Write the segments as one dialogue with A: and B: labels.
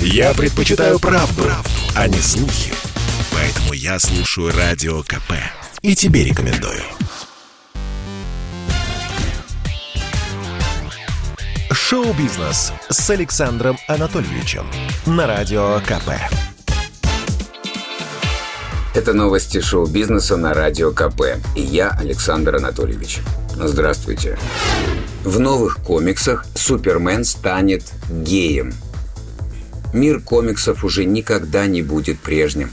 A: Я предпочитаю правду, правду, а не слухи. Поэтому я слушаю Радио КП. И тебе рекомендую. Шоу-бизнес с Александром Анатольевичем на Радио КП.
B: Это новости шоу-бизнеса на Радио КП. И я, Александр Анатольевич. Здравствуйте. В новых комиксах Супермен станет геем. Мир комиксов уже никогда не будет прежним.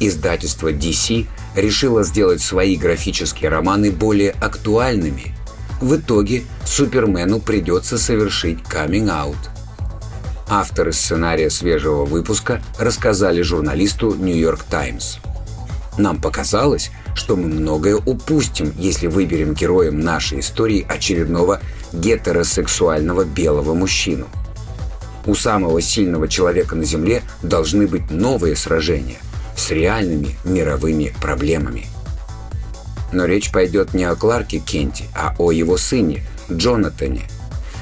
B: Издательство DC решило сделать свои графические романы более актуальными. В итоге Супермену придется совершить каминг-аут. Авторы сценария свежего выпуска рассказали журналисту New York Times – нам показалось, что мы многое упустим, если выберем героем нашей истории очередного гетеросексуального белого мужчину. У самого сильного человека на Земле должны быть новые сражения с реальными мировыми проблемами. Но речь пойдет не о Кларке Кенте, а о его сыне Джонатане.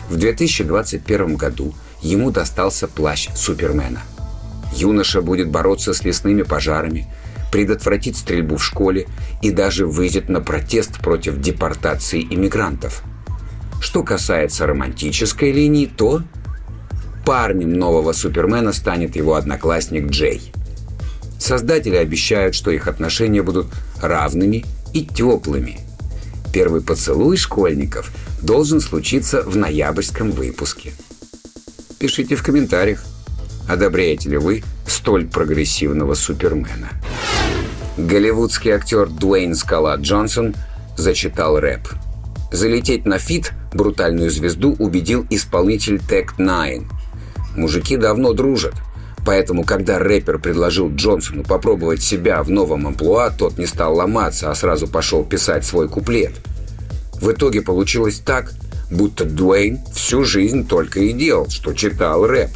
B: В 2021 году ему достался плащ Супермена. Юноша будет бороться с лесными пожарами – предотвратит стрельбу в школе и даже выйдет на протест против депортации иммигрантов. Что касается романтической линии, то парнем нового Супермена станет его одноклассник Джей. Создатели обещают, что их отношения будут равными и теплыми. Первый поцелуй школьников должен случиться в ноябрьском выпуске. Пишите в комментариях, одобряете ли вы столь прогрессивного Супермена. Голливудский актер Дуэйн Скала Джонсон зачитал рэп. Залететь на feat брутальную звезду убедил исполнитель Tech N9ne. Мужики давно дружат, поэтому когда рэпер предложил Джонсону попробовать себя в новом амплуа, тот не стал ломаться, а сразу пошел писать свой куплет. В итоге получилось так, будто Дуэйн всю жизнь только и делал, что читал рэп.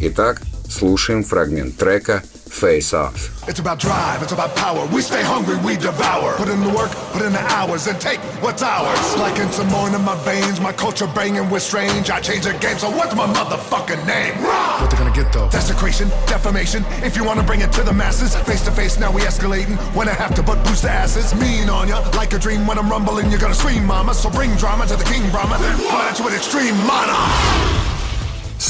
B: Итак, слушаем фрагмент трека Face Off.
C: It's about drive, it's about power. We stay hungry, we devour. Put in the work, put in the hours, and take what's ours. Like in Simone in my veins, my culture banging with strange. I change the game, so what's my motherfucking name? What they gonna get though? Desecration, defamation. If you wanna bring it to the masses, face to face, now we escalating. When I have to but boost the asses, mean on ya. Like a dream when I'm rumbling, you're gonna scream, mama. So bring drama to the king, Brahma. Come at you with extreme mana.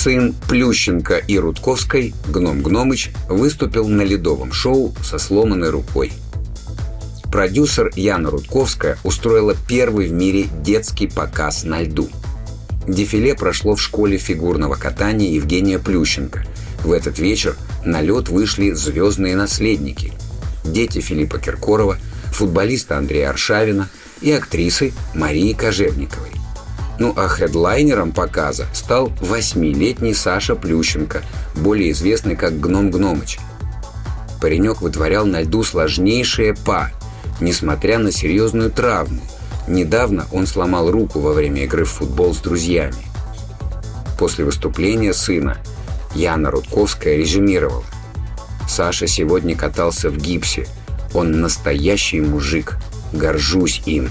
B: Сын Плющенко и Рудковской, Гном Гномыч, выступил на ледовом шоу со сломанной рукой. Продюсер Яна Рудковская устроила первый в мире детский показ на льду. Дефиле прошло в школе фигурного катания Евгения Плющенко. В этот вечер на лед вышли звездные наследники. Дети Филиппа Киркорова, футболиста Андрея Аршавина и актрисы Марии Кожевниковой. Ну а хедлайнером показа стал восьмилетний Саша Плющенко, более известный как Гном Гномыч. Паренек вытворял на льду сложнейшие па, несмотря на серьезную травму. Недавно он сломал руку во время игры в футбол с друзьями. После выступления сына Яна Рудковская резюмировала. Саша сегодня катался в гипсе. Он настоящий мужик. Горжусь им.